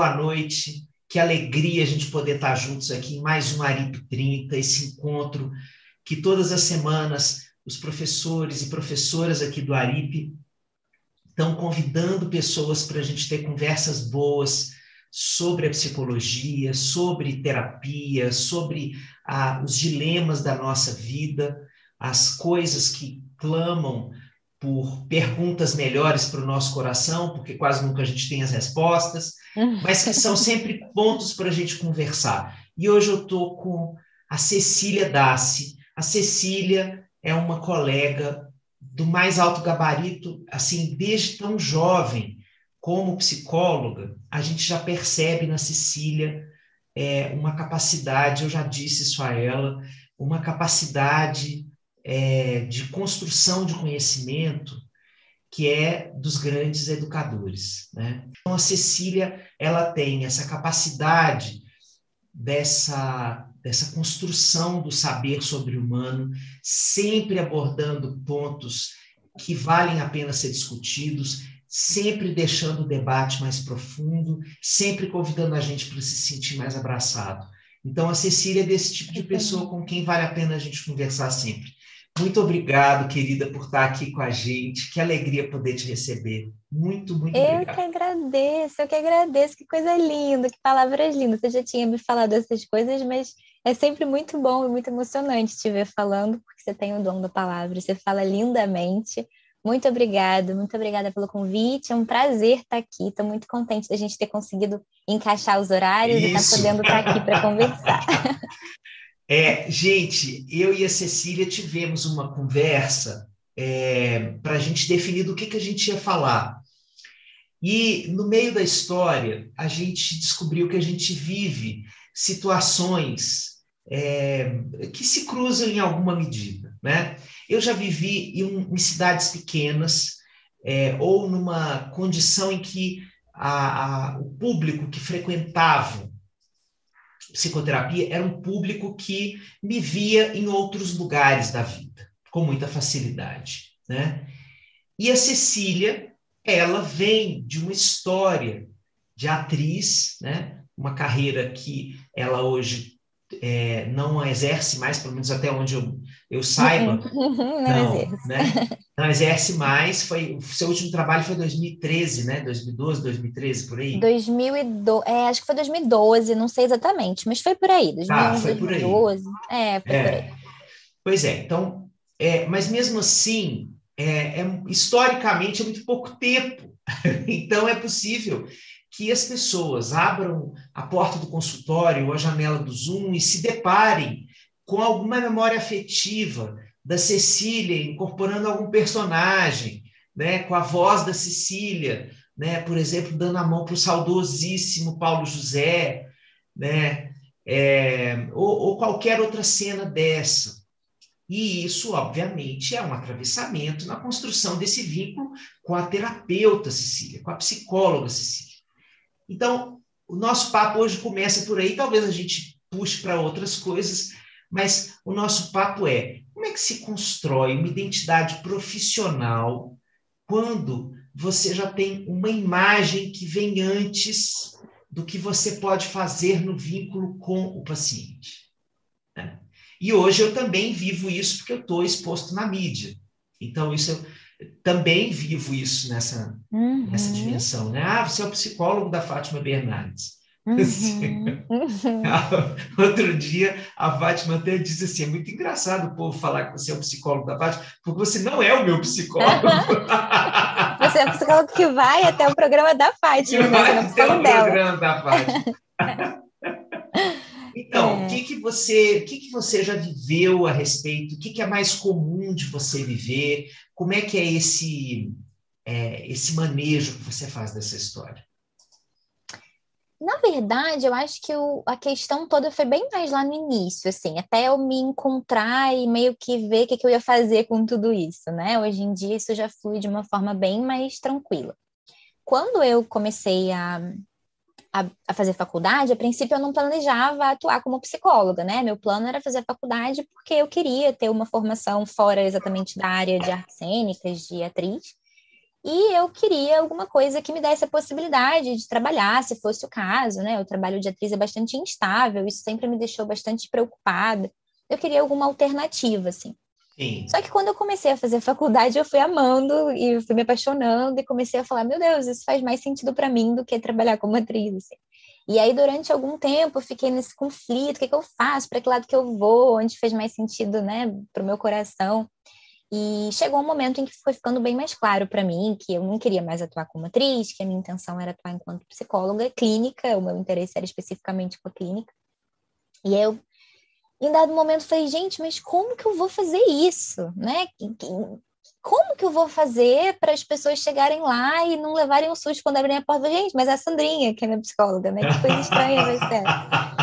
boa noite. Que alegria a gente poder estar juntos aqui em mais um Arip 30, esse encontro que todas as semanas os professores e professoras aqui do Arip estão convidando pessoas para a gente ter conversas boas sobre a psicologia, sobre terapia, sobre ah, os dilemas da nossa vida, as coisas que clamam por perguntas melhores para o nosso coração, porque quase nunca a gente tem as respostas, mas que são sempre pontos para a gente conversar. E hoje eu estou com a Cecília Dassi. A Cecília é uma colega do mais alto gabarito, assim, desde tão jovem, como psicóloga, a gente já percebe na Cecília é, uma capacidade, eu já disse isso a ela, uma capacidade é, de construção de conhecimento que é dos grandes educadores. Né? Então, a Cecília ela tem essa capacidade dessa, dessa construção do saber sobre o humano, sempre abordando pontos que valem a pena ser discutidos, sempre deixando o debate mais profundo, sempre convidando a gente para se sentir mais abraçado. Então, a Cecília é desse tipo de pessoa com quem vale a pena a gente conversar sempre. Muito obrigado, querida, por estar aqui com a gente. Que alegria poder te receber. Muito, muito eu obrigado. Eu que agradeço, eu que agradeço. Que coisa linda, que palavras lindas. Você já tinha me falado essas coisas, mas é sempre muito bom e muito emocionante te ver falando, porque você tem o dom da palavra. Você fala lindamente. Muito obrigada, muito obrigada pelo convite. É um prazer estar aqui. Estou muito contente da gente ter conseguido encaixar os horários Isso. e estar podendo estar aqui para conversar. É, gente, eu e a Cecília tivemos uma conversa é, para a gente definir do que, que a gente ia falar. E no meio da história, a gente descobriu que a gente vive situações é, que se cruzam em alguma medida. Né? Eu já vivi em, em cidades pequenas, é, ou numa condição em que a, a, o público que frequentava psicoterapia era um público que me via em outros lugares da vida, com muita facilidade. Né? E a Cecília, ela vem de uma história de atriz, né? uma carreira que ela hoje é, não exerce mais, pelo menos até onde eu, eu saiba. não, não exerce. Né? Não exerce mais. Foi, o seu último trabalho foi 2013, né? 2012, 2013, por aí? 2012, é, acho que foi 2012, não sei exatamente, mas foi por aí. 2011, ah, foi por 2012. aí. É, foi é. por aí. Pois é, então, é, mas mesmo assim, é, é, historicamente é muito pouco tempo. então é possível que as pessoas abram a porta do consultório ou a janela do Zoom e se deparem com alguma memória afetiva da Cecília, incorporando algum personagem, né, com a voz da Cecília, né, por exemplo, dando a mão para o saudosíssimo Paulo José, né, é, ou, ou qualquer outra cena dessa. E isso, obviamente, é um atravessamento na construção desse vínculo com a terapeuta Cecília, com a psicóloga Cecília. Então, o nosso papo hoje começa por aí, talvez a gente puxe para outras coisas, mas o nosso papo é como é que se constrói uma identidade profissional quando você já tem uma imagem que vem antes do que você pode fazer no vínculo com o paciente. Né? E hoje eu também vivo isso porque eu estou exposto na mídia. Então, isso também vivo isso nessa, uhum. nessa dimensão. Né? Ah, você é o psicólogo da Fátima Bernardes. Uhum. Uhum. Outro dia, a Fátima até disse assim: é muito engraçado o povo falar que você é o psicólogo da Fátima, porque você não é o meu psicólogo. você é o psicólogo que vai até o programa da Fátima, né? vai até o dela. programa da Fátima. Então, o é. que, que você, que, que você já viveu a respeito? O que, que é mais comum de você viver? Como é que é esse, é, esse manejo que você faz dessa história? Na verdade, eu acho que o, a questão toda foi bem mais lá no início, assim, até eu me encontrar e meio que ver o que, que eu ia fazer com tudo isso, né? Hoje em dia isso já flui de uma forma bem mais tranquila. Quando eu comecei a, a, a, fazer faculdade, a princípio eu não planejava atuar como psicóloga, né? Meu plano era fazer faculdade porque eu queria ter uma formação fora exatamente da área de artes cênicas, de atriz. E eu queria alguma coisa que me desse a possibilidade de trabalhar, se fosse o caso, né? O trabalho de atriz é bastante instável, isso sempre me deixou bastante preocupada. Eu queria alguma alternativa, assim. Só que quando eu comecei a fazer faculdade, eu fui amando e fui me apaixonando e comecei a falar: meu Deus, isso faz mais sentido para mim do que trabalhar como atriz. Assim. E aí, durante algum tempo, eu fiquei nesse conflito: o que, que eu faço? Para que lado que eu vou? Onde fez mais sentido, né, para o meu coração? E chegou um momento em que foi ficando bem mais claro para mim que eu não queria mais atuar como atriz, que a minha intenção era atuar enquanto psicóloga clínica, o meu interesse era especificamente com a clínica. E eu, em dado momento, falei, gente, mas como que eu vou fazer isso, né? Como que eu vou fazer para as pessoas chegarem lá e não levarem um susto quando abrirem a porta? Gente, mas é a Sandrinha, que é minha psicóloga, né? Que coisa estranha vai ser.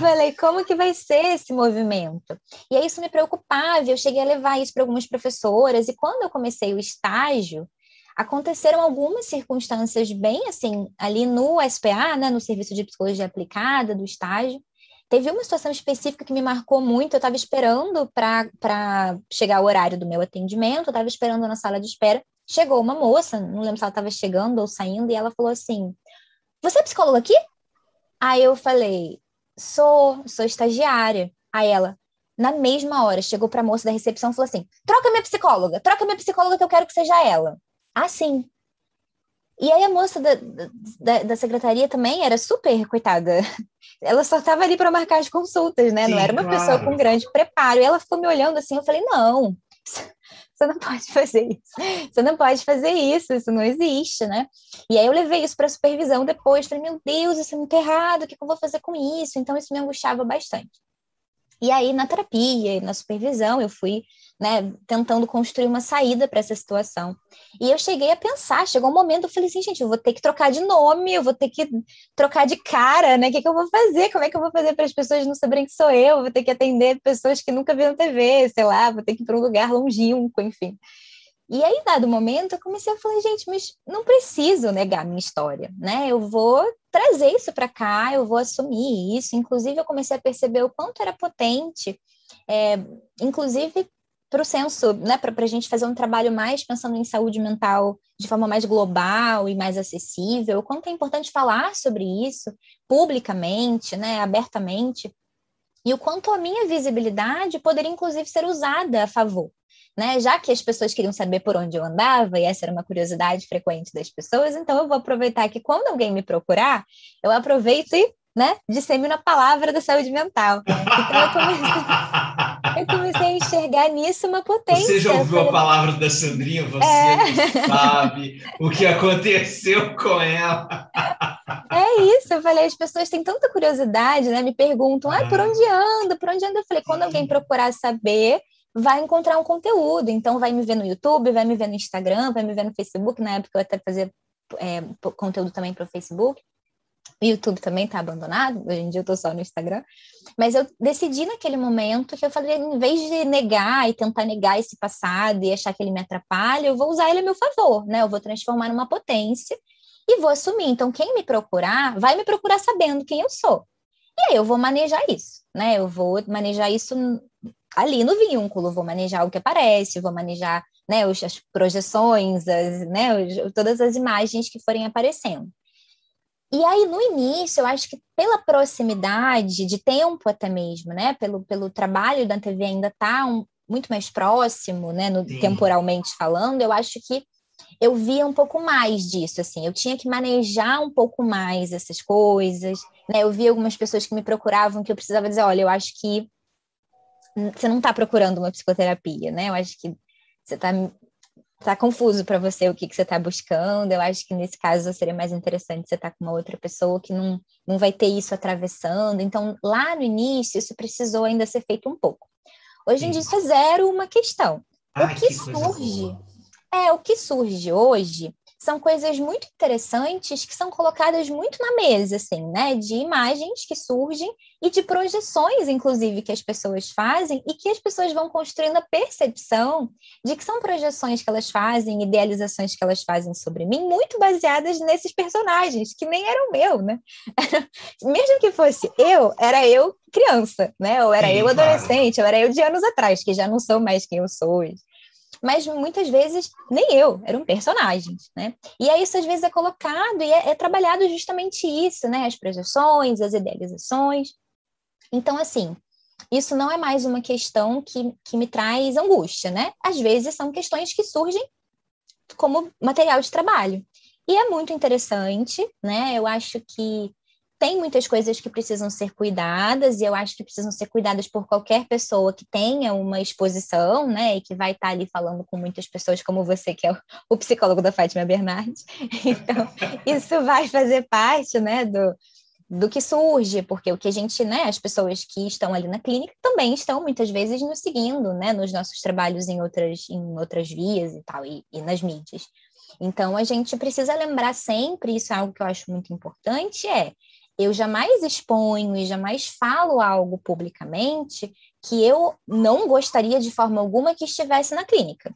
falei, como que vai ser esse movimento? E aí isso me preocupava, eu cheguei a levar isso para algumas professoras, e quando eu comecei o estágio, aconteceram algumas circunstâncias bem assim, ali no SPA, né, no Serviço de Psicologia Aplicada, do estágio, teve uma situação específica que me marcou muito, eu estava esperando para chegar o horário do meu atendimento, eu estava esperando na sala de espera, chegou uma moça, não lembro se ela estava chegando ou saindo, e ela falou assim, você é psicóloga aqui? Aí eu falei, Sou, sou estagiária. Aí ela, na mesma hora, chegou para a moça da recepção e falou assim: troca minha psicóloga, troca minha psicóloga que eu quero que seja ela. Assim. E aí a moça da, da, da secretaria também era super, coitada. Ela só estava ali para marcar as consultas, né? Sim, não era uma claro. pessoa com grande preparo. E ela ficou me olhando assim, eu falei, não, você não pode fazer isso. Você não pode fazer isso, isso não existe, né? E aí eu levei isso para a supervisão depois, falei, meu Deus, isso é muito errado, o que eu vou fazer com isso? Então isso me angustiava bastante. E aí na terapia, na supervisão, eu fui né, tentando construir uma saída para essa situação. E eu cheguei a pensar, chegou um momento, eu falei assim, gente, eu vou ter que trocar de nome, eu vou ter que trocar de cara, né? O que, que eu vou fazer? Como é que eu vou fazer para as pessoas não saberem que sou eu? Vou ter que atender pessoas que nunca viram TV, sei lá, vou ter que ir para um lugar longínquo, enfim. E aí, dado momento, eu comecei a falar, gente, mas não preciso negar minha história, né? Eu vou trazer isso para cá, eu vou assumir isso. Inclusive, eu comecei a perceber o quanto era potente, é, inclusive para o senso, né, para a gente fazer um trabalho mais pensando em saúde mental de forma mais global e mais acessível, o quanto é importante falar sobre isso publicamente, né, abertamente, e o quanto a minha visibilidade poderia inclusive ser usada a favor. Né? Já que as pessoas queriam saber por onde eu andava, e essa era uma curiosidade frequente das pessoas, então eu vou aproveitar que quando alguém me procurar, eu aproveito e né, dissemina a palavra da saúde mental. Então eu comecei, eu comecei a enxergar nisso uma potência. Você já ouviu a palavra da Sandrinha? Você é... sabe o que aconteceu com ela. É isso, eu falei, as pessoas têm tanta curiosidade, né? Me perguntam, ah, por onde anda? Por onde anda? Eu falei, quando alguém procurar saber, vai encontrar um conteúdo. Então, vai me ver no YouTube, vai me ver no Instagram, vai me ver no Facebook. Na época, eu até fazia é, conteúdo também para o Facebook. O YouTube também está abandonado, hoje em dia eu estou só no Instagram. Mas eu decidi naquele momento que eu falei, em vez de negar e tentar negar esse passado e achar que ele me atrapalha, eu vou usar ele a meu favor, né? Eu vou transformar numa potência e vou assumir. Então, quem me procurar, vai me procurar sabendo quem eu sou. E aí eu vou manejar isso, né? Eu vou manejar isso ali no vínculo, vou manejar o que aparece, vou manejar né, as projeções, as, né, todas as imagens que forem aparecendo. E aí, no início, eu acho que pela proximidade de tempo até mesmo, né? Pelo, pelo trabalho da TV ainda estar tá um, muito mais próximo, né? No, temporalmente falando, eu acho que eu via um pouco mais disso, assim. Eu tinha que manejar um pouco mais essas coisas, né? Eu via algumas pessoas que me procuravam que eu precisava dizer, olha, eu acho que você não está procurando uma psicoterapia, né? Eu acho que você está tá confuso para você o que, que você está buscando. Eu acho que nesse caso seria mais interessante você estar tá com uma outra pessoa que não, não vai ter isso atravessando. Então, lá no início, isso precisou ainda ser feito um pouco. Hoje em dia, isso é zero uma questão. o que, que surge? É, o que surge hoje são coisas muito interessantes que são colocadas muito na mesa, assim, né? De imagens que surgem e de projeções, inclusive, que as pessoas fazem e que as pessoas vão construindo a percepção de que são projeções que elas fazem, idealizações que elas fazem sobre mim, muito baseadas nesses personagens, que nem eram meu, né? Mesmo que fosse eu, era eu criança, né? Ou era Sim, eu adolescente, claro. ou era eu de anos atrás, que já não sou mais quem eu sou hoje. Mas muitas vezes nem eu, eram personagens, né? E aí isso às vezes é colocado e é, é trabalhado justamente isso, né? As projeções, as idealizações. Então, assim, isso não é mais uma questão que, que me traz angústia, né? Às vezes são questões que surgem como material de trabalho. E é muito interessante, né? Eu acho que tem muitas coisas que precisam ser cuidadas, e eu acho que precisam ser cuidadas por qualquer pessoa que tenha uma exposição, né, e que vai estar ali falando com muitas pessoas como você, que é o, psicólogo da Fátima Bernardes. Então, isso vai fazer parte, né, do, do que surge, porque o que a gente, né, as pessoas que estão ali na clínica também estão muitas vezes nos seguindo, né, nos nossos trabalhos em outras, em outras vias e tal, e, e nas mídias. Então, a gente precisa lembrar sempre, isso é algo que eu acho muito importante, é eu jamais exponho e jamais falo algo publicamente que eu não gostaria de forma alguma que estivesse na clínica.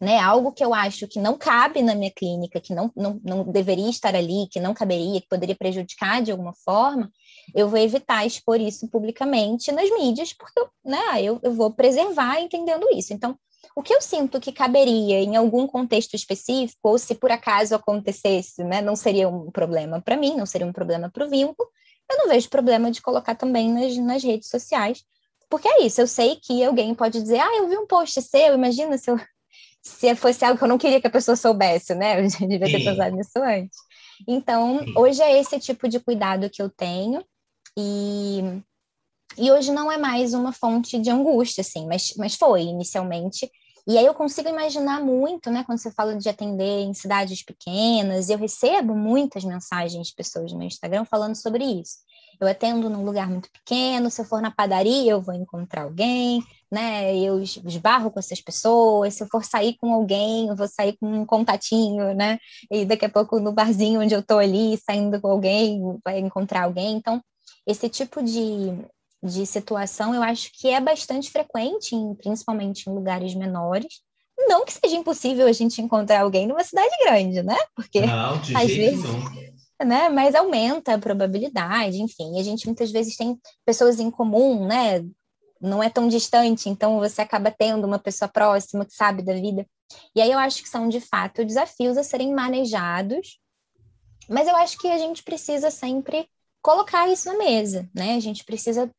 Né, algo que eu acho que não cabe na minha clínica, que não, não, não deveria estar ali, que não caberia, que poderia prejudicar de alguma forma, eu vou evitar expor isso publicamente nas mídias, porque né, eu, eu vou preservar entendendo isso. Então, o que eu sinto que caberia em algum contexto específico, ou se por acaso acontecesse, né, não seria um problema para mim, não seria um problema para o vínculo, eu não vejo problema de colocar também nas, nas redes sociais, porque é isso, eu sei que alguém pode dizer, ah, eu vi um post seu, imagina se, eu, se fosse algo que eu não queria que a pessoa soubesse, né, eu já devia ter pensado nisso antes. Então, hoje é esse tipo de cuidado que eu tenho, e e hoje não é mais uma fonte de angústia, assim, mas, mas foi inicialmente. E aí eu consigo imaginar muito, né, quando você fala de atender em cidades pequenas, eu recebo muitas mensagens de pessoas no meu Instagram falando sobre isso. Eu atendo num lugar muito pequeno, se eu for na padaria, eu vou encontrar alguém, né? Eu esbarro com essas pessoas, se eu for sair com alguém, eu vou sair com um contatinho, né? E daqui a pouco no barzinho onde eu tô ali, saindo com alguém, vai encontrar alguém. Então, esse tipo de, de situação, eu acho que é bastante frequente, em, principalmente em lugares menores. Não que seja impossível a gente encontrar alguém numa cidade grande, né? Porque não, de às vezes, não. né? Mas aumenta a probabilidade, enfim. A gente muitas vezes tem pessoas em comum, né? Não é tão distante, então você acaba tendo uma pessoa próxima que sabe da vida. E aí eu acho que são de fato desafios a serem manejados, mas eu acho que a gente precisa sempre colocar isso na mesa, né? A gente precisa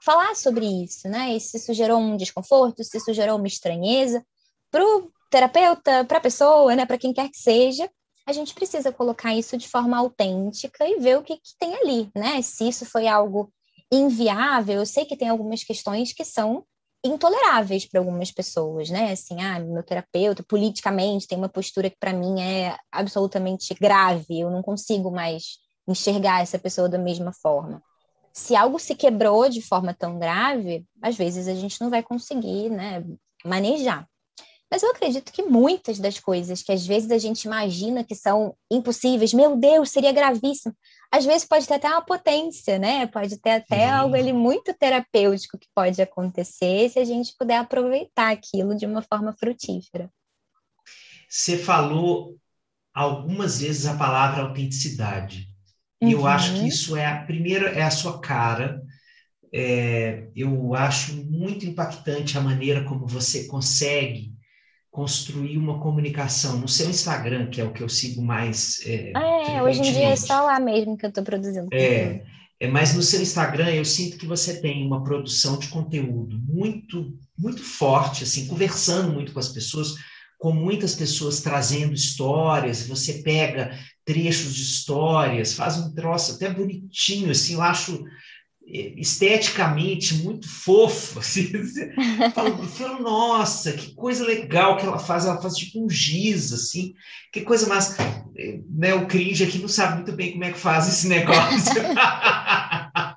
falar sobre isso, né? E se isso gerou um desconforto, se isso gerou uma estranheza para o terapeuta, para a pessoa, né? Para quem quer que seja, a gente precisa colocar isso de forma autêntica e ver o que, que tem ali, né? Se isso foi algo inviável, eu sei que tem algumas questões que são intoleráveis para algumas pessoas, né? Assim, ah, meu terapeuta politicamente tem uma postura que para mim é absolutamente grave, eu não consigo mais enxergar essa pessoa da mesma forma se algo se quebrou de forma tão grave, às vezes a gente não vai conseguir né, manejar. Mas eu acredito que muitas das coisas que às vezes a gente imagina que são impossíveis, meu Deus, seria gravíssimo, às vezes pode ter até uma potência, né? Pode ter até uhum. algo ali muito terapêutico que pode acontecer se a gente puder aproveitar aquilo de uma forma frutífera. Você falou algumas vezes a palavra autenticidade. E eu acho que uhum. isso é a primeira, é a sua cara. É, eu acho muito impactante a maneira como você consegue construir uma comunicação no seu Instagram, que é o que eu sigo mais. É, ah, é hoje em dia é só lá mesmo que eu estou produzindo. É, é, mas no seu Instagram eu sinto que você tem uma produção de conteúdo muito, muito forte, assim, conversando muito com as pessoas, com muitas pessoas trazendo histórias. Você pega trechos de histórias, faz um troço até bonitinho, assim, eu acho é, esteticamente muito fofo, assim, falo, falo, nossa, que coisa legal que ela faz, ela faz tipo um giz, assim, que coisa mais, é, né, o cringe aqui não sabe muito bem como é que faz esse negócio.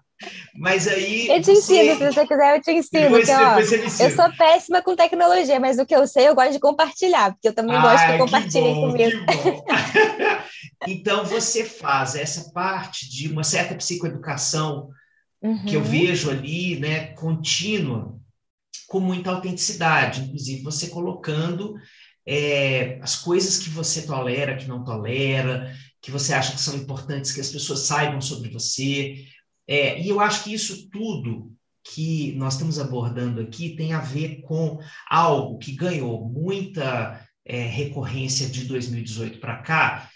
Mas aí. Eu te você... ensino, se você quiser, eu te ensino. Depois, ó, eu sou péssima com tecnologia, mas o que eu sei eu gosto de compartilhar, porque eu também gosto que compartilhem bom, comigo. então, você faz essa parte de uma certa psicoeducação uhum. que eu uhum. vejo ali, né, contínua, com muita autenticidade, inclusive você colocando é, as coisas que você tolera, que não tolera, que você acha que são importantes que as pessoas saibam sobre você. É, e eu acho que isso tudo que nós estamos abordando aqui tem a ver com algo que ganhou muita é, recorrência de 2018 para cá,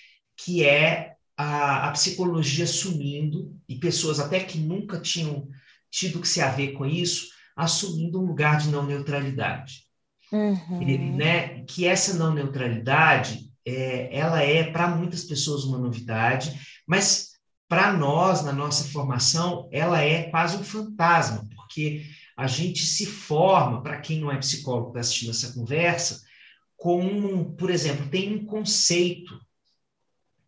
que é a, a, psicologia sumindo e pessoas até que nunca tinham tido que se haver com isso, assumindo um lugar de não neutralidade. Uhum. E, né, que essa não neutralidade, é, ela é para muitas pessoas uma novidade, mas para nós, na nossa formação, ela é quase um fantasma, porque a gente se forma, para quem não é psicólogo está assistindo essa conversa, com, por exemplo, tem um conceito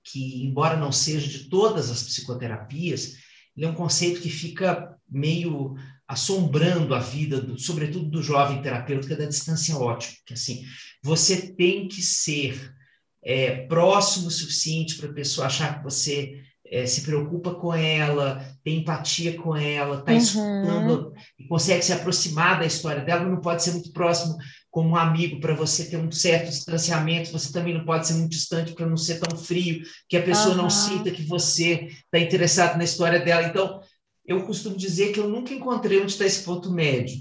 que, embora não seja de todas as psicoterapias, ele é um conceito que fica meio assombrando a vida, do, sobretudo do jovem terapeuta, que é da distância ótima, que assim, você tem que ser é, próximo o suficiente para a pessoa achar que você é, se preocupa com ela, tem empatia com ela, está uhum. escutando e consegue se aproximar da história dela, não pode ser muito próximo como um amigo para você ter um certo distanciamento, você também não pode ser muito distante para não ser tão frio, que a pessoa uhum. não sinta que você está interessado na história dela. Então, eu costumo dizer que eu nunca encontrei onde está esse ponto médio.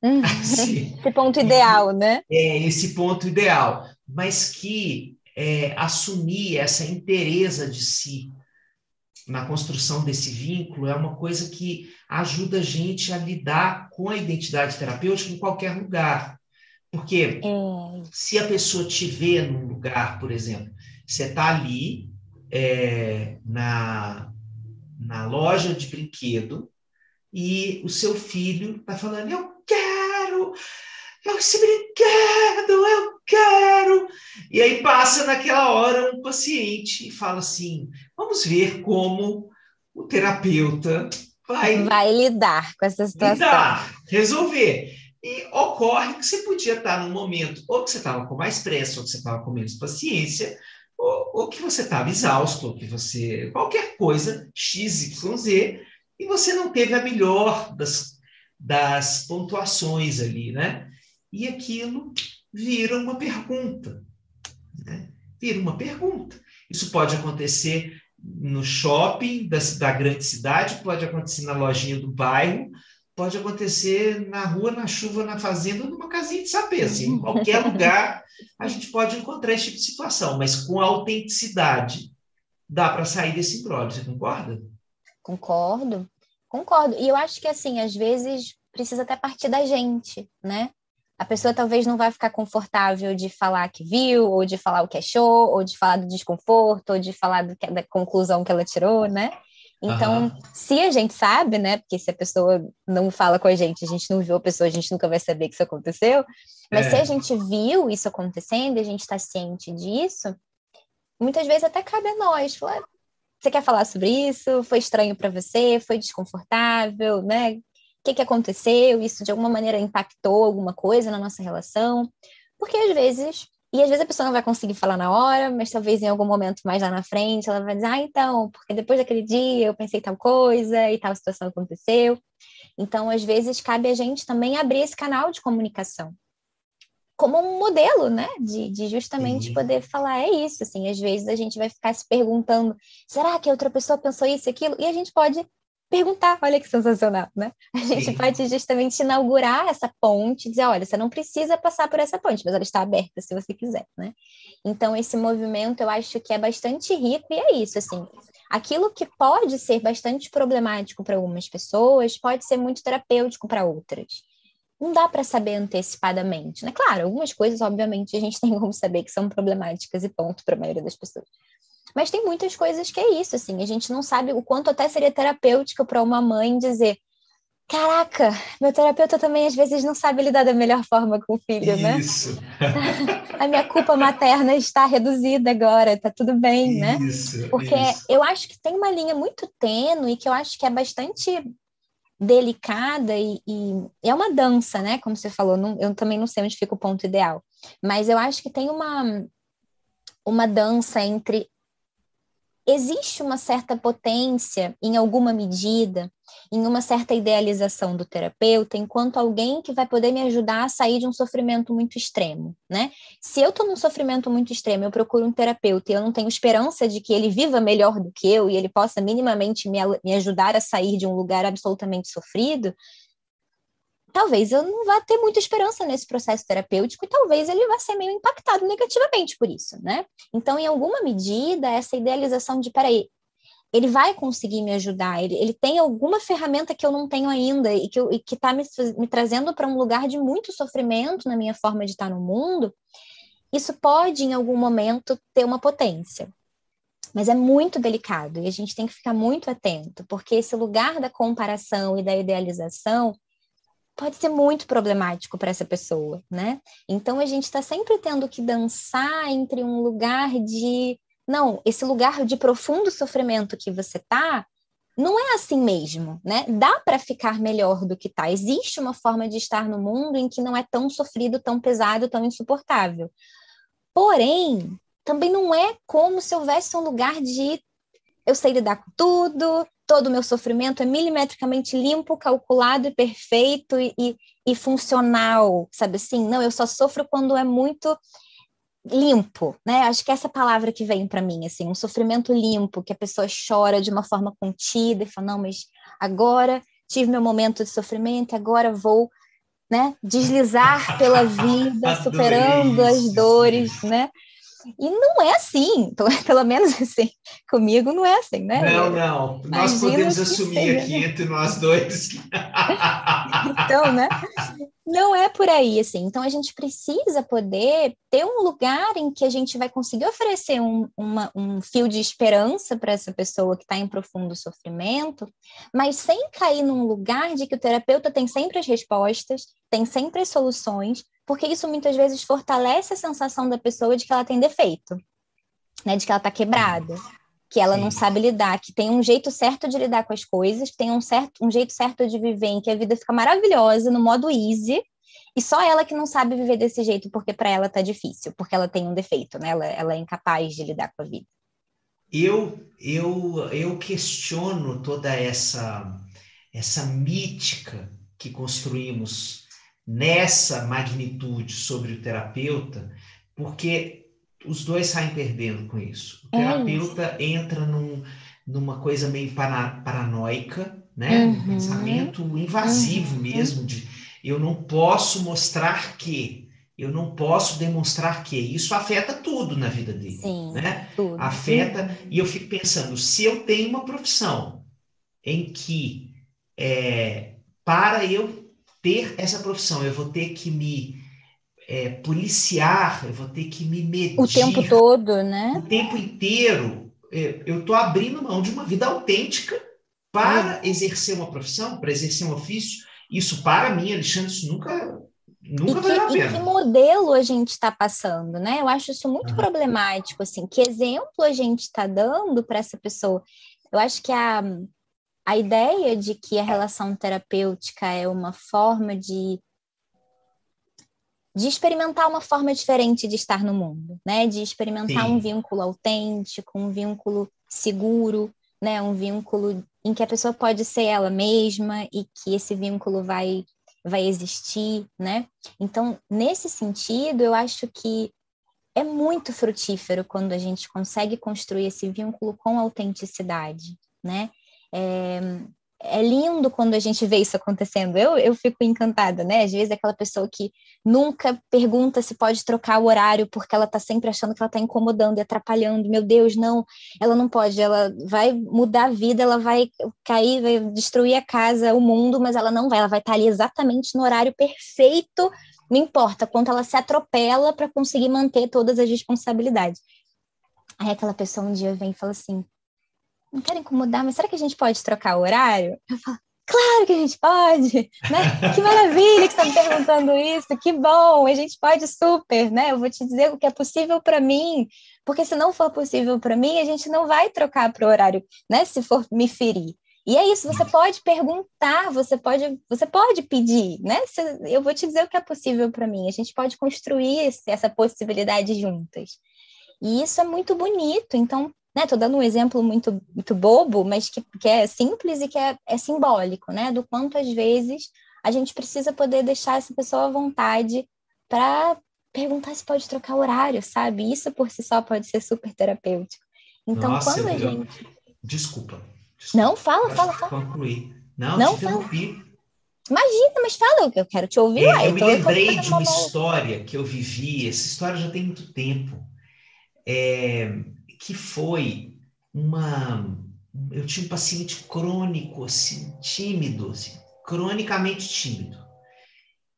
Uhum. Assim, esse ponto ideal, né? É, esse ponto ideal. Mas que é, assumir essa inteireza de si, na construção desse vínculo é uma coisa que ajuda a gente a lidar com a identidade terapêutica em qualquer lugar. Porque é. se a pessoa te vê num lugar, por exemplo, você está ali é, na, na loja de brinquedo e o seu filho está falando: Eu quero esse brinquedo, eu quero. E aí passa naquela hora um paciente e fala assim: vamos ver como o terapeuta vai, vai lidar com essa situação. Lidar, resolver. E ocorre que você podia estar num momento, ou que você estava com mais pressa, ou que você estava com menos paciência, ou, ou que você estava exausto, ou que você. qualquer coisa, X, Y, Z, e você não teve a melhor das, das pontuações ali, né? E aquilo vira uma pergunta. Né? Vira uma pergunta. Isso pode acontecer no shopping da, da grande cidade, pode acontecer na lojinha do bairro, pode acontecer na rua, na chuva, na fazenda, numa casinha de sapê. Assim, em qualquer lugar a gente pode encontrar esse tipo de situação, mas com autenticidade dá para sair desse imbróglio. Você concorda? Concordo, concordo. E eu acho que, assim, às vezes precisa até partir da gente, né? A pessoa talvez não vai ficar confortável de falar que viu, ou de falar o que achou, ou de falar do desconforto, ou de falar do da conclusão que ela tirou, né? Então, se a gente sabe, né? Porque se a pessoa não fala com a gente, a gente não viu a pessoa, a gente nunca vai saber que isso aconteceu. Mas é. se a gente viu isso acontecendo, e a gente está ciente disso, muitas vezes até cabe a nós falar. Você quer falar sobre isso? Foi estranho para você? Foi desconfortável, né? Que, que aconteceu, isso de alguma maneira impactou alguma coisa na nossa relação. Porque às vezes, e às vezes a pessoa não vai conseguir falar na hora, mas talvez em algum momento mais lá na frente ela vai dizer: ah, então, porque depois daquele dia eu pensei tal coisa e tal situação aconteceu. Então, às vezes, cabe a gente também abrir esse canal de comunicação como um modelo, né, de, de justamente Sim. poder falar, é isso, assim, às vezes a gente vai ficar se perguntando, será que a outra pessoa pensou isso e aquilo? E a gente pode perguntar, olha que sensacional, né? A gente Sim. pode justamente inaugurar essa ponte, dizer, olha, você não precisa passar por essa ponte, mas ela está aberta se você quiser, né? Então, esse movimento eu acho que é bastante rico e é isso, assim, aquilo que pode ser bastante problemático para algumas pessoas pode ser muito terapêutico para outras. Não dá para saber antecipadamente, né? Claro, algumas coisas, obviamente, a gente tem como saber que são problemáticas e ponto para a maioria das pessoas. Mas tem muitas coisas que é isso, assim, a gente não sabe o quanto até seria terapêutico para uma mãe dizer: Caraca, meu terapeuta também às vezes não sabe lidar da melhor forma com o filho, né? Isso. A minha culpa materna está reduzida agora, tá tudo bem, né? Isso, Porque isso. eu acho que tem uma linha muito tênue que eu acho que é bastante delicada e, e, é uma dança, né? Como você falou, não, eu também não sei onde fica o ponto ideal, mas eu acho que tem uma uma dança entre existe uma certa potência, em alguma medida, em uma certa idealização do terapeuta, enquanto alguém que vai poder me ajudar a sair de um sofrimento muito extremo, né? Se eu estou num sofrimento muito extremo, eu procuro um terapeuta e eu não tenho esperança de que ele viva melhor do que eu e ele possa minimamente me, me ajudar a sair de um lugar absolutamente sofrido, talvez eu não vá ter muita esperança nesse processo terapêutico e talvez ele vá ser meio impactado negativamente por isso, né? Então, em alguma medida, essa idealização de, peraí, ele vai conseguir me ajudar, ele, ele tem alguma ferramenta que eu não tenho ainda e que está me, me trazendo para um lugar de muito sofrimento na minha forma de estar no mundo, isso pode, em algum momento, ter uma potência. Mas é muito delicado e a gente tem que ficar muito atento, porque esse lugar da comparação e da idealização pode ser muito problemático para essa pessoa, né? Então a gente está sempre tendo que dançar entre um lugar de não, esse lugar de profundo sofrimento que você tá não é assim mesmo, né? Dá para ficar melhor do que tá. Existe uma forma de estar no mundo em que não é tão sofrido, tão pesado, tão insuportável. Porém, também não é como se houvesse um lugar de eu sei lidar com tudo, todo o meu sofrimento é milimetricamente limpo, calculado e perfeito e, e, e funcional, sabe assim? Não, eu só sofro quando é muito limpo, né? Acho que essa palavra que vem para mim, assim, um sofrimento limpo, que a pessoa chora de uma forma contida e fala, não, mas agora tive meu momento de sofrimento, agora vou, né, deslizar pela vida, superando as dores, né? E não é assim, pelo menos assim, comigo não é assim, né? Não, não. Nós Imagino podemos assumir seja. aqui entre nós dois. então, né? Não é por aí, assim. Então, a gente precisa poder ter um lugar em que a gente vai conseguir oferecer um, uma, um fio de esperança para essa pessoa que está em profundo sofrimento, mas sem cair num lugar de que o terapeuta tem sempre as respostas, tem sempre as soluções, porque isso muitas vezes fortalece a sensação da pessoa de que ela tem defeito, né? De que ela está quebrada, que ela Sim. não sabe lidar, que tem um jeito certo de lidar com as coisas, que tem um, certo, um jeito certo de viver, em que a vida fica maravilhosa, no modo easy, e só ela que não sabe viver desse jeito, porque para ela tá difícil, porque ela tem um defeito, né? Ela, ela é incapaz de lidar com a vida. Eu, eu, eu questiono toda essa, essa mítica que construímos nessa magnitude sobre o terapeuta, porque os dois saem perdendo com isso. O é terapeuta é entra num, numa coisa meio para, paranoica, né? Uhum. Um pensamento invasivo uhum. mesmo de eu não posso mostrar que, eu não posso demonstrar que. Isso afeta tudo na vida dele, Sim, né? Tudo. Afeta, uhum. e eu fico pensando, se eu tenho uma profissão em que é, para eu ter essa profissão, eu vou ter que me é, policiar, eu vou ter que me medir. O tempo todo, né? O tempo inteiro. É, eu estou abrindo mão de uma vida autêntica para é. exercer uma profissão, para exercer um ofício. Isso, para mim, Alexandre, isso nunca, nunca vai a pena. E que modelo a gente está passando, né? Eu acho isso muito problemático, assim. Que exemplo a gente está dando para essa pessoa? Eu acho que a, a ideia de que a relação terapêutica é uma forma de de experimentar uma forma diferente de estar no mundo, né? De experimentar Sim. um vínculo autêntico, um vínculo seguro, né? Um vínculo em que a pessoa pode ser ela mesma e que esse vínculo vai vai existir, né? Então, nesse sentido, eu acho que é muito frutífero quando a gente consegue construir esse vínculo com autenticidade, né? É, é lindo quando a gente vê isso acontecendo. Eu, eu fico encantada, né? Às vezes é aquela pessoa que nunca pergunta se pode trocar o horário porque ela tá sempre achando que ela tá incomodando e atrapalhando. Meu Deus, não, ela não pode, ela vai mudar a vida, ela vai cair, vai destruir a casa, o mundo, mas ela não vai, ela vai estar tá ali exatamente no horário perfeito, não importa quanto ela se atropela para conseguir manter todas as responsabilidades. Aí aquela pessoa um dia vem e fala assim: não quero incomodar, mas será que a gente pode trocar o horário? Eu falo, claro que a gente pode, né? Que maravilha que você está me perguntando isso, que bom, a gente pode super, né? Eu vou te dizer o que é possível para mim, porque se não for possível para mim, a gente não vai trocar para o horário, né? Se for me ferir. E é isso, você pode perguntar, você pode, você pode pedir, né? Eu vou te dizer o que é possível para mim. A gente pode construir essa possibilidade juntas. E isso é muito bonito. Então, né? Tô dando um exemplo muito, muito bobo, mas que, que é simples e que é, é simbólico, né? Do quanto às vezes a gente precisa poder deixar essa pessoa à vontade para perguntar se pode trocar horário, sabe? Isso por si só pode ser super terapêutico. Então, Nossa, quando a gente. Desculpa, desculpa. Não, fala, fala, fala. Concluir. Não, Não te interrompi. Imagina, mas fala, eu quero te ouvir. É, eu me lembrei de uma história que eu vivi, essa história já tem muito tempo, é, que foi uma... Eu tinha um paciente crônico, assim, tímido, assim, cronicamente tímido.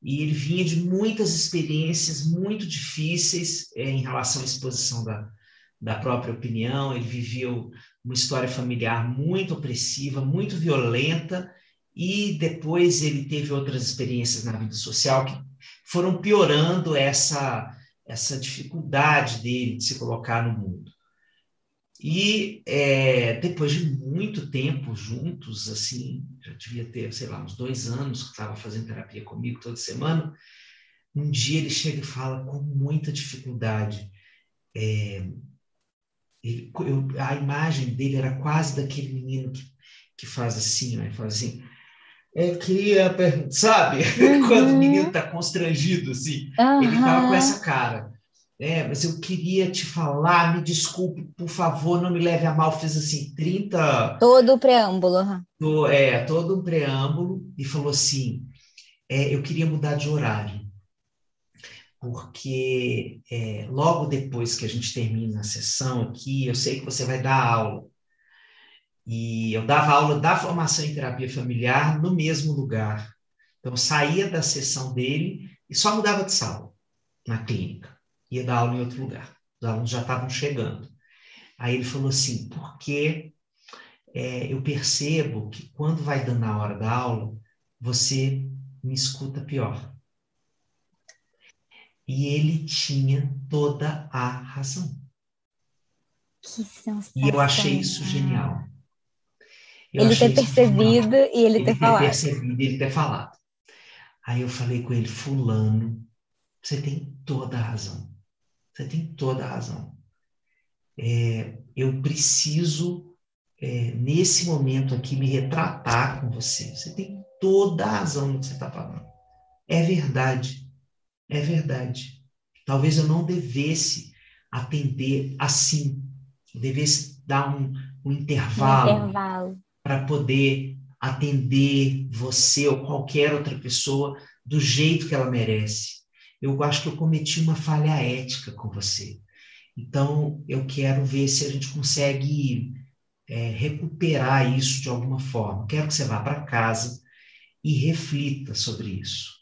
E ele vinha de muitas experiências muito difíceis é, em relação à exposição da, da própria opinião. Ele viveu uma história familiar muito opressiva, muito violenta, e depois ele teve outras experiências na vida social que foram piorando essa, essa dificuldade dele de se colocar no mundo. E é, depois de muito tempo juntos, assim, já devia ter, sei lá, uns dois anos que estava fazendo terapia comigo toda semana, um dia ele chega e fala com muita dificuldade. É, ele, eu, a imagem dele era quase daquele menino que, que faz assim, né? faz assim. É, queria perguntar, sabe? Uhum. Quando o menino está constrangido, assim, uhum. ele estava com essa cara. É, mas eu queria te falar, me desculpe, por favor, não me leve a mal. Fez assim, 30. Todo o preâmbulo. Do, é, todo um preâmbulo, e falou assim: é, eu queria mudar de horário. Porque é, logo depois que a gente termina a sessão aqui, eu sei que você vai dar aula. E eu dava aula da formação em terapia familiar no mesmo lugar. Então, eu saía da sessão dele e só mudava de sala na clínica ia dar aula em outro lugar. Os alunos já estavam chegando. Aí ele falou assim, porque é, eu percebo que quando vai dando a hora da aula, você me escuta pior. E ele tinha toda a razão. Que e eu achei isso genial. Eu ele ter percebido genial. e ele, ele ter, ter falado. percebido e ele ter falado. Aí eu falei com ele, fulano, você tem toda a razão. Você tem toda a razão. É, eu preciso, é, nesse momento aqui, me retratar com você. Você tem toda a razão no que você está falando. É verdade. É verdade. Talvez eu não devesse atender assim. Eu devesse dar um, um intervalo, intervalo. para poder atender você ou qualquer outra pessoa do jeito que ela merece eu acho que eu cometi uma falha ética com você. Então, eu quero ver se a gente consegue é, recuperar isso de alguma forma. Quero que você vá para casa e reflita sobre isso.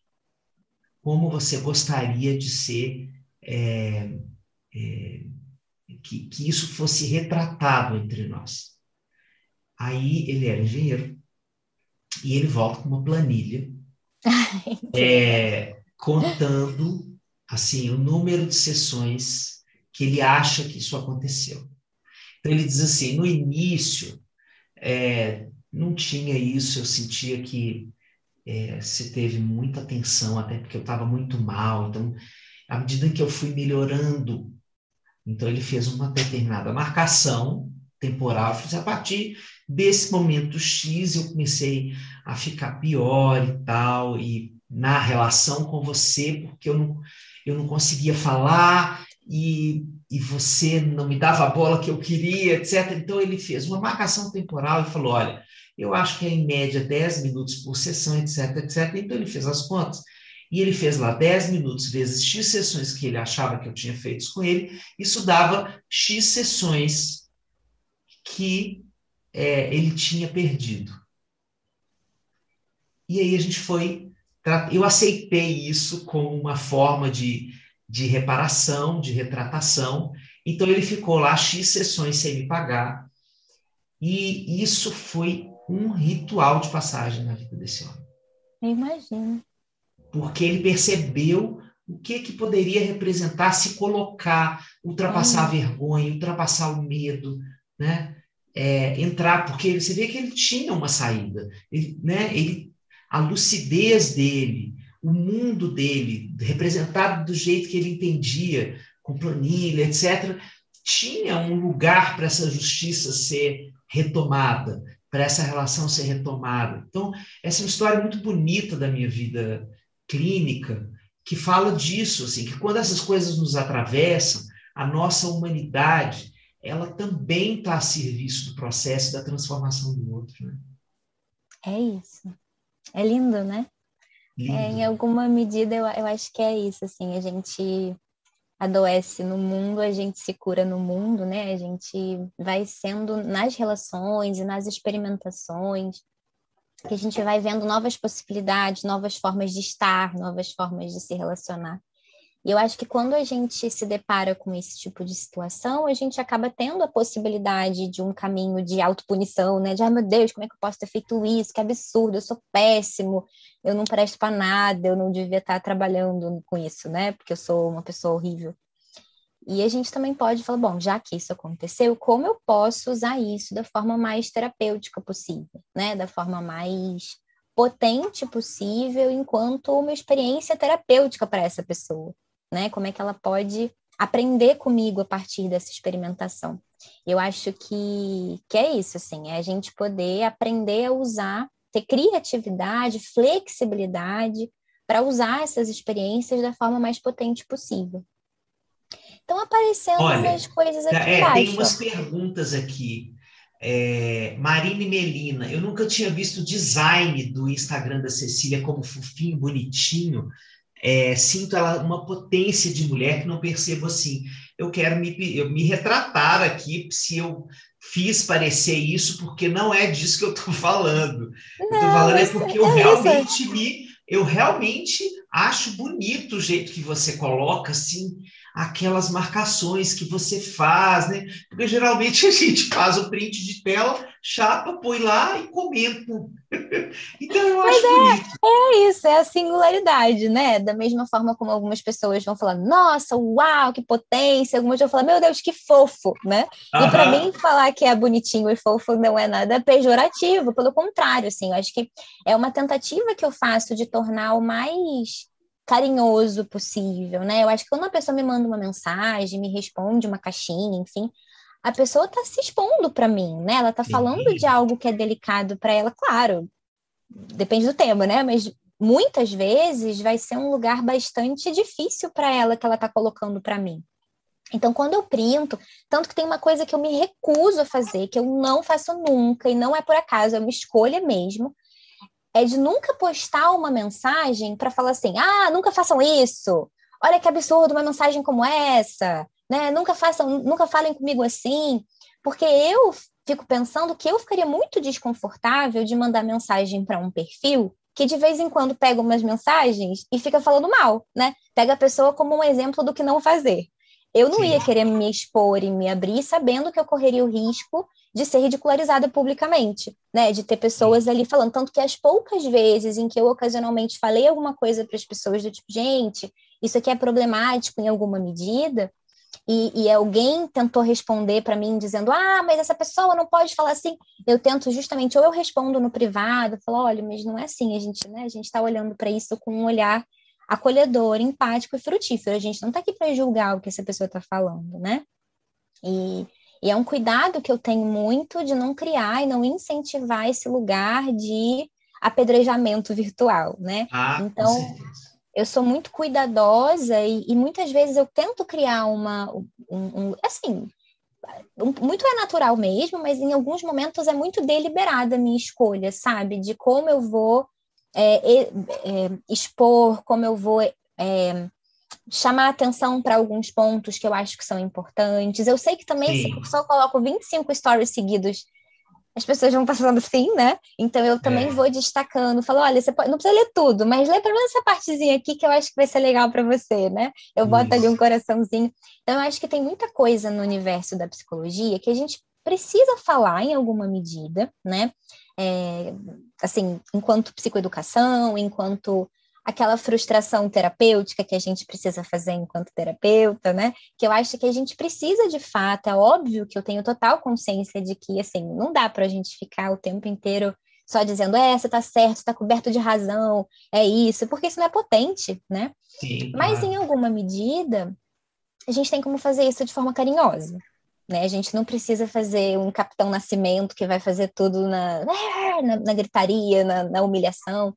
Como você gostaria de ser, é, é, que, que isso fosse retratado entre nós. Aí ele era engenheiro e ele volta com uma planilha é, contando assim o número de sessões que ele acha que isso aconteceu. Então ele diz assim, no início é, não tinha isso, eu sentia que é, se teve muita atenção, até porque eu estava muito mal. Então, à medida que eu fui melhorando, então ele fez uma determinada marcação temporal. Fiz a partir desse momento X eu comecei a ficar pior e tal, e na relação com você, porque eu não, eu não conseguia falar e, e você não me dava a bola que eu queria, etc. Então, ele fez uma marcação temporal e falou: olha, eu acho que é em média 10 minutos por sessão, etc, etc. Então, ele fez as contas. E ele fez lá 10 minutos vezes X sessões que ele achava que eu tinha feito com ele, isso dava X sessões que é, ele tinha perdido. E aí a gente foi eu aceitei isso como uma forma de, de reparação, de retratação. Então, ele ficou lá X sessões sem me pagar. E isso foi um ritual de passagem na vida desse homem. Eu imagino. Porque ele percebeu o que que poderia representar se colocar, ultrapassar hum. a vergonha, ultrapassar o medo, né? É, entrar, porque você vê que ele tinha uma saída, ele, né? ele a lucidez dele, o mundo dele, representado do jeito que ele entendia, com planilha, etc., tinha um lugar para essa justiça ser retomada, para essa relação ser retomada. Então, essa é uma história muito bonita da minha vida clínica, que fala disso, assim, que quando essas coisas nos atravessam, a nossa humanidade, ela também está a serviço do processo da transformação do outro. Né? É isso. É lindo, né? É, em alguma medida, eu, eu acho que é isso, assim, a gente adoece no mundo, a gente se cura no mundo, né? A gente vai sendo nas relações e nas experimentações que a gente vai vendo novas possibilidades, novas formas de estar, novas formas de se relacionar. E eu acho que quando a gente se depara com esse tipo de situação, a gente acaba tendo a possibilidade de um caminho de autopunição, né? De, ai meu Deus, como é que eu posso ter feito isso? Que absurdo, eu sou péssimo, eu não presto para nada, eu não devia estar trabalhando com isso, né? Porque eu sou uma pessoa horrível. E a gente também pode falar, bom, já que isso aconteceu, como eu posso usar isso da forma mais terapêutica possível, né? Da forma mais potente possível, enquanto uma experiência terapêutica para essa pessoa, né? Como é que ela pode aprender comigo a partir dessa experimentação? Eu acho que, que é isso, assim, é a gente poder aprender a usar, ter criatividade, flexibilidade para usar essas experiências da forma mais potente possível. Estão aparecendo Olha, umas coisas aqui é, embaixo. Tem umas perguntas aqui. É, Marine Melina, eu nunca tinha visto o design do Instagram da Cecília como fofinho, bonitinho. É, sinto ela uma potência de mulher que não percebo assim. Eu quero me, eu me retratar aqui se eu fiz parecer isso, porque não é disso que eu estou falando. Não, eu estou falando é porque eu é realmente me eu realmente acho bonito o jeito que você coloca assim aquelas marcações que você faz, né? Porque geralmente a gente faz o print de tela, chapa, põe lá e comenta. então eu Mas acho é, bonito. É isso, é a singularidade, né? Da mesma forma como algumas pessoas vão falar, nossa, uau, que potência, algumas vão falar, meu Deus, que fofo, né? E para mim falar que é bonitinho e fofo não é nada pejorativo, pelo contrário, assim, eu acho que é uma tentativa que eu faço de tornar o mais carinhoso possível, né? Eu acho que quando a pessoa me manda uma mensagem, me responde uma caixinha, enfim, a pessoa está se expondo para mim, né? Ela está falando de algo que é delicado para ela, claro. Depende do tema, né? Mas muitas vezes vai ser um lugar bastante difícil para ela que ela está colocando para mim. Então, quando eu printo, tanto que tem uma coisa que eu me recuso a fazer, que eu não faço nunca, e não é por acaso, é uma escolha mesmo, é de nunca postar uma mensagem para falar assim: ah, nunca façam isso, olha que absurdo uma mensagem como essa, né? Nunca façam, nunca falem comigo assim, porque eu fico pensando que eu ficaria muito desconfortável de mandar mensagem para um perfil que de vez em quando pega umas mensagens e fica falando mal, né? Pega a pessoa como um exemplo do que não fazer. Eu não Sim. ia querer me expor e me abrir sabendo que eu correria o risco de ser ridicularizada publicamente, né? De ter pessoas ali falando. Tanto que as poucas vezes em que eu ocasionalmente falei alguma coisa para as pessoas do tipo, gente, isso aqui é problemático em alguma medida, e, e alguém tentou responder para mim dizendo, ah, mas essa pessoa não pode falar assim. Eu tento justamente, ou eu respondo no privado, falo, olha, mas não é assim, a gente, né? A gente está olhando para isso com um olhar acolhedor, empático e frutífero. A gente não está aqui para julgar o que essa pessoa está falando, né? E, e é um cuidado que eu tenho muito de não criar e não incentivar esse lugar de apedrejamento virtual, né? Ah, então, eu sou muito cuidadosa e, e, muitas vezes eu tento criar uma, um, um assim, um, muito é natural mesmo, mas em alguns momentos é muito deliberada a minha escolha, sabe? De como eu vou é, é, expor, como eu vou é, chamar atenção para alguns pontos que eu acho que são importantes. Eu sei que também, Sim. se eu só coloco 25 stories seguidos, as pessoas vão passando assim, né? Então eu também é. vou destacando, falo, olha, você pode, não precisa ler tudo, mas lê pelo menos essa partezinha aqui que eu acho que vai ser legal para você, né? Eu boto Isso. ali um coraçãozinho. Então eu acho que tem muita coisa no universo da psicologia que a gente precisa falar em alguma medida, né? É, assim, enquanto psicoeducação, enquanto aquela frustração terapêutica que a gente precisa fazer enquanto terapeuta, né? Que eu acho que a gente precisa de fato, é óbvio que eu tenho total consciência de que, assim, não dá para a gente ficar o tempo inteiro só dizendo, é, você tá certo, você tá coberto de razão, é isso, porque isso não é potente, né? Sim, Mas em alguma medida, a gente tem como fazer isso de forma carinhosa. Né? A gente não precisa fazer um Capitão Nascimento que vai fazer tudo na, na, na gritaria, na, na humilhação.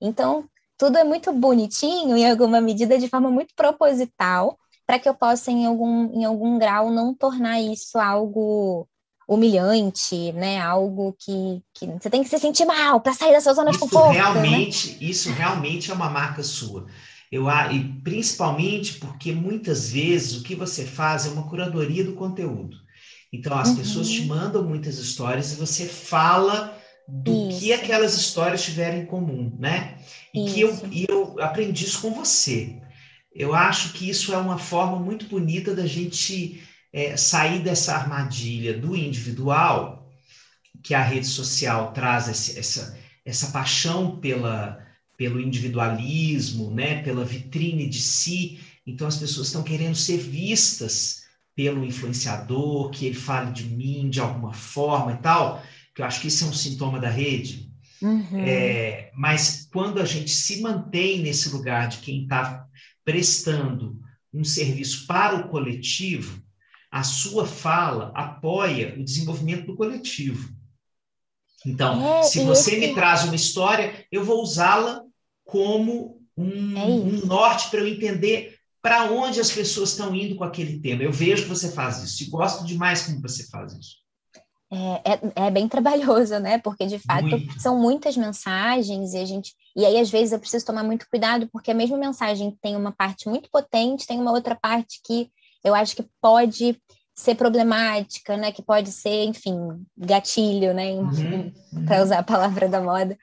Então, tudo é muito bonitinho, em alguma medida, de forma muito proposital, para que eu possa, em algum, em algum grau, não tornar isso algo humilhante, né? Algo que, que você tem que se sentir mal para sair da sua zona isso de conforto. Né? Realmente, né? Isso realmente é uma marca sua. Eu, e principalmente porque muitas vezes o que você faz é uma curadoria do conteúdo. Então, as uhum. pessoas te mandam muitas histórias e você fala do isso. que aquelas histórias tiverem em comum, né? E isso. que eu, e eu aprendi isso com você. Eu acho que isso é uma forma muito bonita da gente é, sair dessa armadilha do individual, que a rede social traz esse, essa, essa paixão pela, pelo individualismo, né, pela vitrine de si. Então as pessoas estão querendo ser vistas pelo influenciador, que ele fale de mim de alguma forma e tal, que eu acho que isso é um sintoma da rede. Uhum. É, mas quando a gente se mantém nesse lugar de quem está prestando um serviço para o coletivo, a sua fala apoia o desenvolvimento do coletivo. Então, é, se você esse... me traz uma história, eu vou usá-la como um, é um norte para eu entender para onde as pessoas estão indo com aquele tema. Eu vejo que você faz isso e gosto demais como você faz isso. É, é, é, bem trabalhoso, né? Porque de fato Muito. são muitas mensagens e a gente. E aí, às vezes, eu preciso tomar muito cuidado, porque a mesma mensagem tem uma parte muito potente, tem uma outra parte que eu acho que pode ser problemática, né? Que pode ser, enfim, gatilho, né? Uhum, uhum. Para usar a palavra da moda.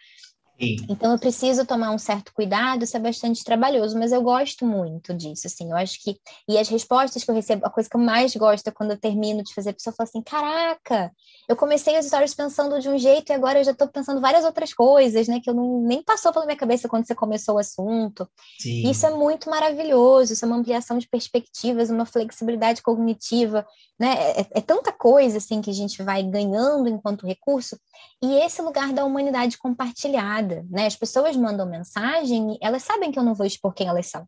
Sim. Então eu preciso tomar um certo cuidado, isso é bastante trabalhoso, mas eu gosto muito disso, assim, eu acho que, e as respostas que eu recebo, a coisa que eu mais gosto é quando eu termino de fazer, a pessoa fala assim, caraca, eu comecei as histórias pensando de um jeito e agora eu já estou pensando várias outras coisas, né, que eu não, nem passou pela minha cabeça quando você começou o assunto. Sim. Isso é muito maravilhoso, isso é uma ampliação de perspectivas, uma flexibilidade cognitiva, né, é, é tanta coisa, assim, que a gente vai ganhando enquanto recurso, e esse lugar da humanidade compartilhada, né? As pessoas mandam mensagem, elas sabem que eu não vou expor quem elas são.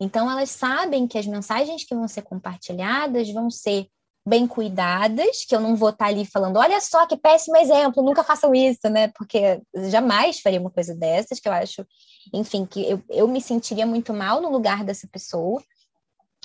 Então, elas sabem que as mensagens que vão ser compartilhadas vão ser bem cuidadas, que eu não vou estar ali falando, olha só que péssimo exemplo, nunca façam isso, né? Porque jamais faria uma coisa dessas, que eu acho, enfim, que eu, eu me sentiria muito mal no lugar dessa pessoa.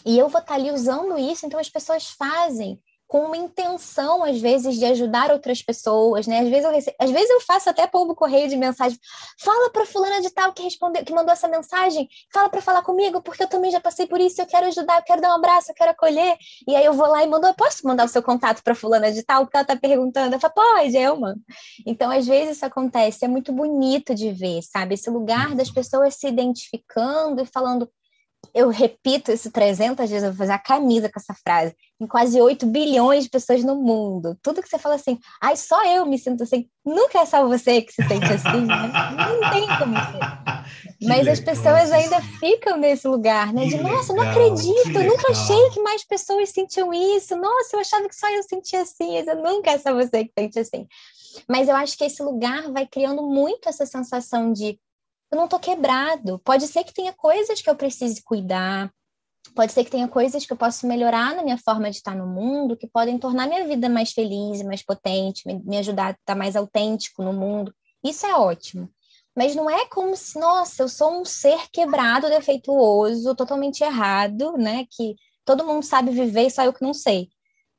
E eu vou estar ali usando isso, então as pessoas fazem com uma intenção, às vezes, de ajudar outras pessoas, né? Às vezes eu, rece... às vezes eu faço até pombo correio de mensagem. Fala para fulana de tal que respondeu, que mandou essa mensagem, fala para falar comigo, porque eu também já passei por isso, eu quero ajudar, eu quero dar um abraço, eu quero acolher. E aí eu vou lá e mando, eu posso mandar o seu contato para fulana de tal, porque ela tá perguntando. Eu falo, pode, eu mando. Então, às vezes isso acontece, é muito bonito de ver, sabe? Esse lugar das pessoas se identificando e falando, eu repito isso 300 vezes, eu vou fazer a camisa com essa frase. Tem quase 8 bilhões de pessoas no mundo. Tudo que você fala assim, ai, só eu me sinto assim. Nunca é só você que se sente assim, né? Não tem como ser. Que Mas legal, as pessoas ainda ficam nesse lugar, né? De, nossa, legal, não acredito, eu nunca achei que mais pessoas sentiam isso. Nossa, eu achava que só eu sentia assim. Mas nunca é só você que sente assim. Mas eu acho que esse lugar vai criando muito essa sensação de eu não tô quebrado. Pode ser que tenha coisas que eu precise cuidar, pode ser que tenha coisas que eu possa melhorar na minha forma de estar no mundo, que podem tornar minha vida mais feliz, mais potente, me ajudar a estar mais autêntico no mundo. Isso é ótimo. Mas não é como se, nossa, eu sou um ser quebrado, defeituoso, totalmente errado, né? Que todo mundo sabe viver e só eu que não sei.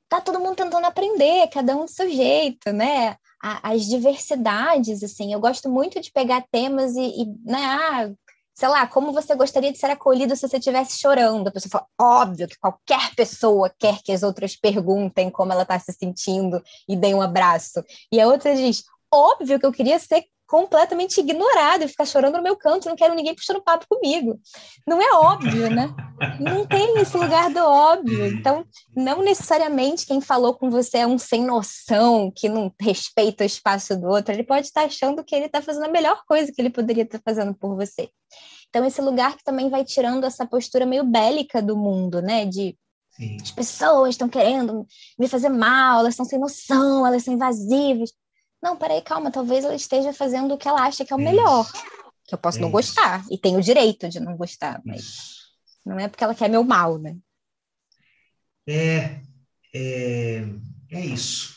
Tá todo mundo tentando aprender, cada um do seu jeito, né? A, as diversidades, assim. Eu gosto muito de pegar temas e, e né, ah, sei lá, como você gostaria de ser acolhido se você estivesse chorando? A pessoa fala, óbvio que qualquer pessoa quer que as outras perguntem como ela está se sentindo e deem um abraço. E a outra diz, óbvio que eu queria ser completamente ignorado e ficar chorando no meu canto, não quero ninguém puxando papo comigo. Não é óbvio, né? Não tem esse lugar do óbvio. Então, não necessariamente quem falou com você é um sem noção, que não respeita o espaço do outro, ele pode estar achando que ele está fazendo a melhor coisa que ele poderia estar fazendo por você. Então, esse lugar que também vai tirando essa postura meio bélica do mundo, né? De Sim. as pessoas estão querendo me fazer mal, elas estão sem noção, elas são invasivas. Não, peraí, calma, talvez ela esteja fazendo o que ela acha que é o melhor. Que eu posso não gostar, e tenho o direito de não gostar, mas não é porque ela quer meu mal, né? É, é, é isso.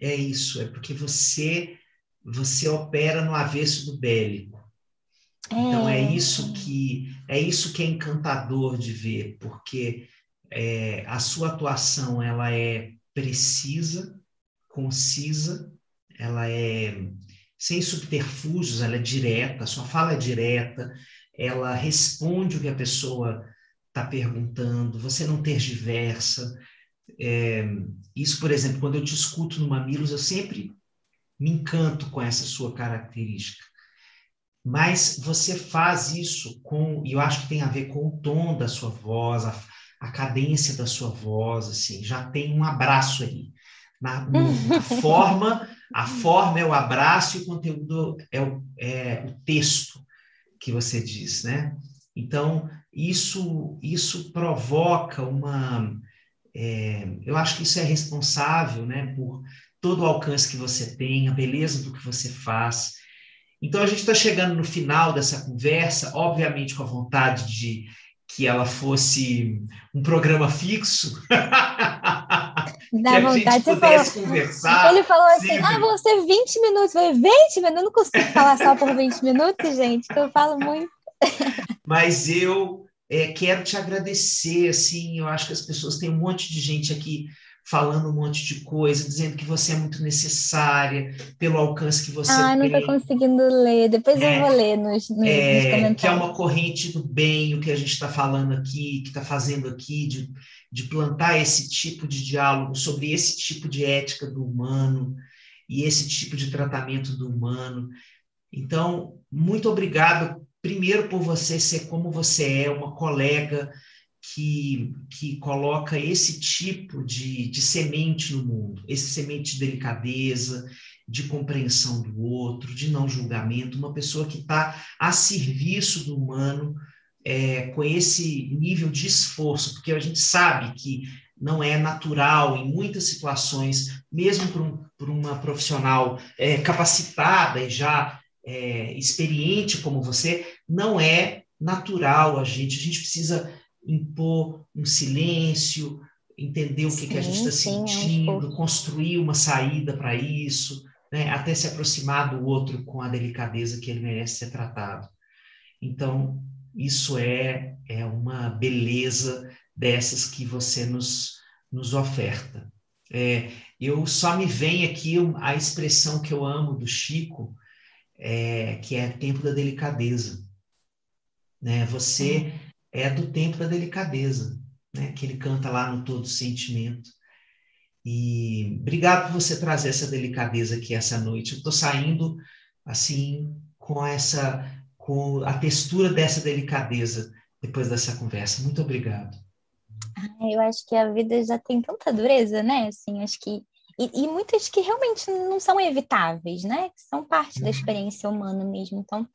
É isso, é porque você você opera no avesso do bélico. É. Então é isso que é isso que é encantador de ver, porque é, a sua atuação ela é precisa, concisa, ela é sem subterfúgios, ela é direta, sua fala é direta, ela responde o que a pessoa está perguntando, você não tergiversa. É, isso, por exemplo, quando eu te escuto no Mamilos, eu sempre me encanto com essa sua característica. Mas você faz isso com, e eu acho que tem a ver com o tom da sua voz, a, a cadência da sua voz, assim, já tem um abraço aí. Na, na forma, a forma é o abraço e o conteúdo é o, é o texto que você diz, né? Então, isso, isso provoca uma. É, eu acho que isso é responsável né, por todo o alcance que você tem, a beleza do que você faz. Então, a gente está chegando no final dessa conversa, obviamente com a vontade de que ela fosse um programa fixo. Dá vontade. Você falou, conversar. Ele falou assim: sempre. ah, ser 20 minutos. Eu falei, 20 minutos? Eu não consigo falar só por 20 minutos, gente, que eu falo muito. Mas eu é, quero te agradecer, assim, eu acho que as pessoas têm um monte de gente aqui falando um monte de coisa, dizendo que você é muito necessária pelo alcance que você ah, tem. Ah, não estou conseguindo ler. Depois é, eu vou ler nos, nos, é, nos, comentários. Que é uma corrente do bem, o que a gente está falando aqui, que está fazendo aqui, de, de plantar esse tipo de diálogo sobre esse tipo de ética do humano e esse tipo de tratamento do humano. Então, muito obrigado, primeiro, por você ser como você é, uma colega que, que coloca esse tipo de, de semente no mundo, esse semente de delicadeza, de compreensão do outro, de não julgamento, uma pessoa que está a serviço do humano é, com esse nível de esforço, porque a gente sabe que não é natural em muitas situações, mesmo por, um, por uma profissional é, capacitada e já é, experiente como você, não é natural a gente, a gente precisa impor um silêncio, entender o que, sim, que a gente está sentindo, é construir uma saída para isso, né? até se aproximar do outro com a delicadeza que ele merece ser tratado. Então, isso é, é uma beleza dessas que você nos, nos oferta. É, eu só me vem aqui a expressão que eu amo do Chico, é, que é tempo da delicadeza. Né? Você é do tempo da delicadeza, né? que ele canta lá no Todo Sentimento. E obrigado por você trazer essa delicadeza aqui essa noite. Eu estou saindo assim com essa, com a textura dessa delicadeza depois dessa conversa. Muito obrigado. Eu acho que a vida já tem tanta dureza, né? Assim, acho que e, e muitas que realmente não são evitáveis, né? Que são parte uhum. da experiência humana mesmo. Então,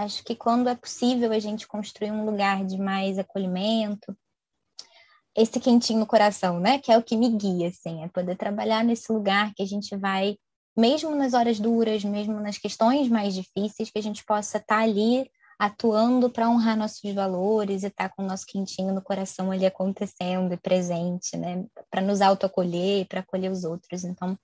Acho que quando é possível a gente construir um lugar de mais acolhimento, esse quentinho no coração, né? Que é o que me guia, assim, é poder trabalhar nesse lugar que a gente vai, mesmo nas horas duras, mesmo nas questões mais difíceis, que a gente possa estar tá ali atuando para honrar nossos valores e estar tá com o nosso quentinho no coração ali acontecendo e presente, né? Para nos autoacolher, para acolher os outros. Então,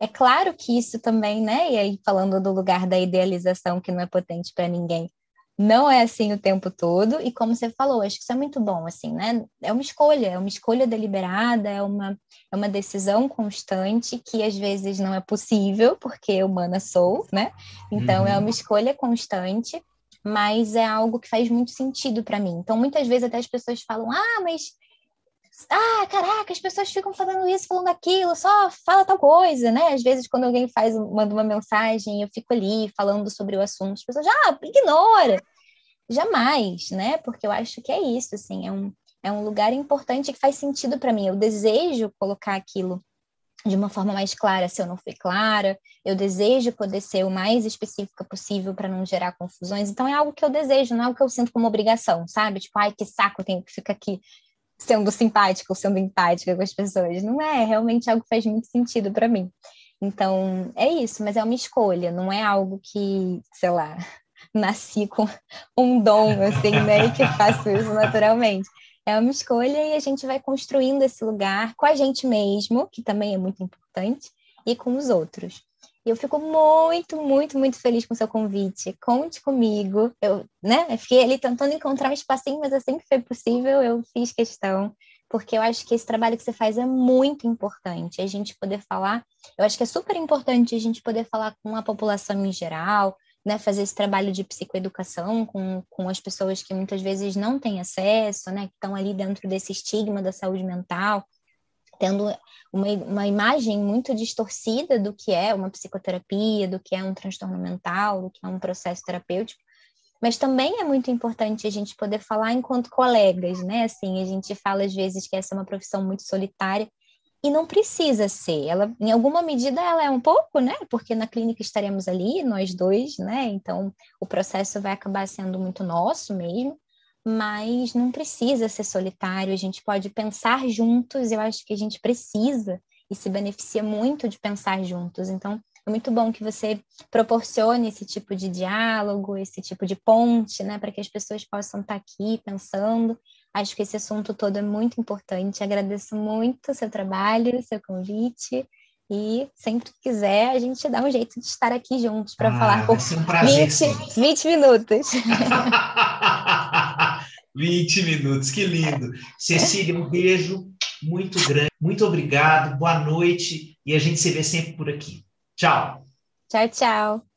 é claro que isso também, né? E aí, falando do lugar da idealização que não é potente para ninguém, não é assim o tempo todo. E como você falou, acho que isso é muito bom, assim, né? É uma escolha, é uma escolha deliberada, é uma, é uma decisão constante que às vezes não é possível, porque humana sou, né? Então, uhum. é uma escolha constante, mas é algo que faz muito sentido para mim. Então, muitas vezes até as pessoas falam, ah, mas ah, caraca, as pessoas ficam falando isso, falando aquilo, só fala tal coisa, né? Às vezes, quando alguém faz, manda uma mensagem, eu fico ali falando sobre o assunto, as pessoas já ah, ignora. Jamais, né? Porque eu acho que é isso, assim, é um, é um lugar importante que faz sentido para mim. Eu desejo colocar aquilo de uma forma mais clara se eu não fui clara. Eu desejo poder ser o mais específica possível para não gerar confusões. Então é algo que eu desejo, não é algo que eu sinto como obrigação, sabe? Tipo, ai, que saco, tenho que ficar aqui sendo simpática ou sendo empática com as pessoas. Não é, realmente algo que faz muito sentido para mim. Então, é isso, mas é uma escolha, não é algo que, sei lá, nasci com um dom, assim, né, e que faço isso naturalmente. É uma escolha e a gente vai construindo esse lugar com a gente mesmo, que também é muito importante, e com os outros. E eu fico muito, muito, muito feliz com o seu convite. Conte comigo. Eu, né, fiquei ali tentando encontrar um espacinho, mas assim que foi possível, eu fiz questão porque eu acho que esse trabalho que você faz é muito importante. A gente poder falar, eu acho que é super importante a gente poder falar com a população em geral, né, fazer esse trabalho de psicoeducação com, com as pessoas que muitas vezes não têm acesso, né, que estão ali dentro desse estigma da saúde mental, tendo uma, uma imagem muito distorcida do que é uma psicoterapia, do que é um transtorno mental, do que é um processo terapêutico. Mas também é muito importante a gente poder falar enquanto colegas, né? Assim, a gente fala às vezes que essa é uma profissão muito solitária e não precisa ser. Ela, em alguma medida, ela é um pouco, né? Porque na clínica estaremos ali, nós dois, né? Então, o processo vai acabar sendo muito nosso mesmo, mas não precisa ser solitário. A gente pode pensar juntos. Eu acho que a gente precisa e se beneficia muito de pensar juntos. Então, é muito bom que você proporcione esse tipo de diálogo, esse tipo de ponte, né, para que as pessoas possam estar aqui pensando. Acho que esse assunto todo é muito importante. Agradeço muito o seu trabalho, o seu convite. E sempre que quiser, a gente dá um jeito de estar aqui juntos para ah, falar por um 20, 20 minutos. 20 minutos, que lindo. Cecília, um beijo muito grande. Muito obrigado, boa noite e a gente se vê sempre por aqui. Tchau. Tchau, tchau.